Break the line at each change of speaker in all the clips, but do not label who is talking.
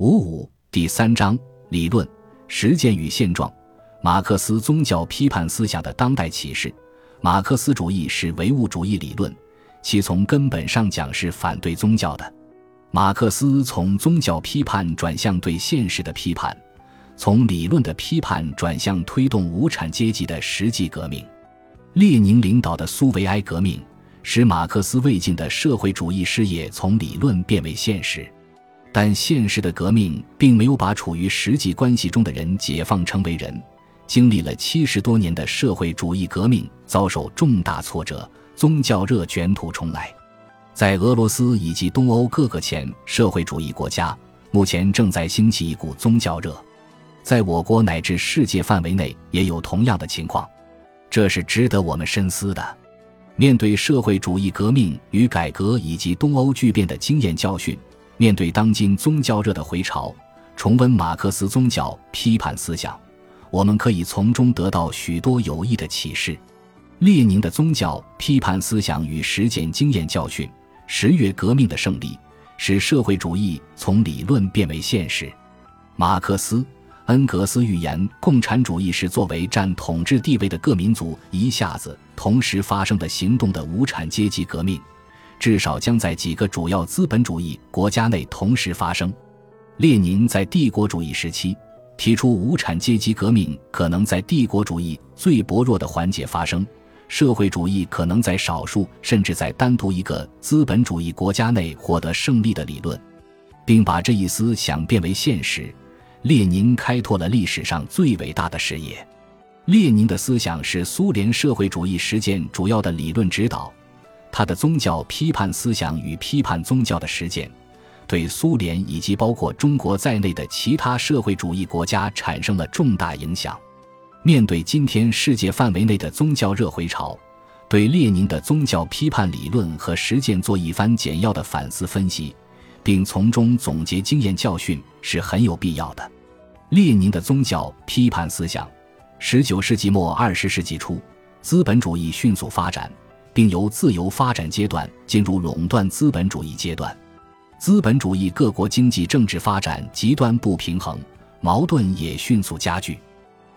五五第三章理论、实践与现状。马克思宗教批判思想的当代启示。马克思主义是唯物主义理论，其从根本上讲是反对宗教的。马克思从宗教批判转向对现实的批判，从理论的批判转向推动无产阶级的实际革命。列宁领导的苏维埃革命，使马克思未尽的社会主义事业从理论变为现实。但现实的革命并没有把处于实际关系中的人解放成为人。经历了七十多年的社会主义革命遭受重大挫折，宗教热卷土重来。在俄罗斯以及东欧各个前社会主义国家，目前正在兴起一股宗教热。在我国乃至世界范围内也有同样的情况，这是值得我们深思的。面对社会主义革命与改革以及东欧巨变的经验教训。面对当今宗教热的回潮，重温马克思宗教批判思想，我们可以从中得到许多有益的启示。列宁的宗教批判思想与实践经验教训，十月革命的胜利使社会主义从理论变为现实。马克思、恩格斯预言，共产主义是作为占统治地位的各民族一下子同时发生的行动的无产阶级革命。至少将在几个主要资本主义国家内同时发生。列宁在帝国主义时期提出，无产阶级革命可能在帝国主义最薄弱的环节发生，社会主义可能在少数甚至在单独一个资本主义国家内获得胜利的理论，并把这一思想变为现实。列宁开拓了历史上最伟大的事业。列宁的思想是苏联社会主义实践主要的理论指导。他的宗教批判思想与批判宗教的实践，对苏联以及包括中国在内的其他社会主义国家产生了重大影响。面对今天世界范围内的宗教热回潮，对列宁的宗教批判理论和实践做一番简要的反思分析，并从中总结经验教训是很有必要的。列宁的宗教批判思想，十九世纪末二十世纪初，资本主义迅速发展。并由自由发展阶段进入垄断资本主义阶段，资本主义各国经济政治发展极端不平衡，矛盾也迅速加剧。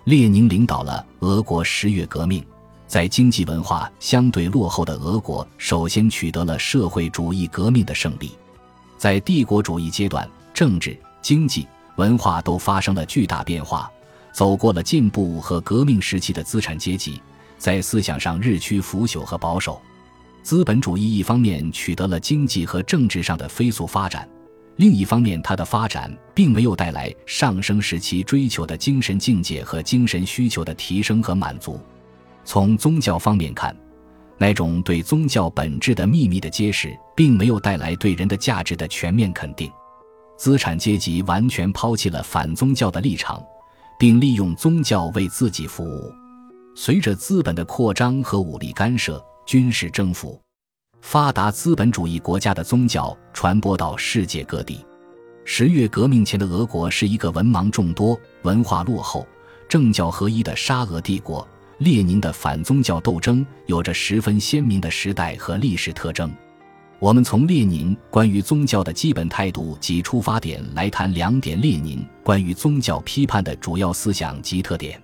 列宁领导了俄国十月革命，在经济文化相对落后的俄国，首先取得了社会主义革命的胜利。在帝国主义阶段，政治、经济、文化都发生了巨大变化，走过了进步和革命时期的资产阶级。在思想上日趋腐朽和保守，资本主义一方面取得了经济和政治上的飞速发展，另一方面，它的发展并没有带来上升时期追求的精神境界和精神需求的提升和满足。从宗教方面看，那种对宗教本质的秘密的揭示，并没有带来对人的价值的全面肯定。资产阶级完全抛弃了反宗教的立场，并利用宗教为自己服务。随着资本的扩张和武力干涉、军事征服，发达资本主义国家的宗教传播到世界各地。十月革命前的俄国是一个文盲众多、文化落后、政教合一的沙俄帝国。列宁的反宗教斗争有着十分鲜明的时代和历史特征。我们从列宁关于宗教的基本态度及出发点来谈两点列宁关于宗教批判的主要思想及特点。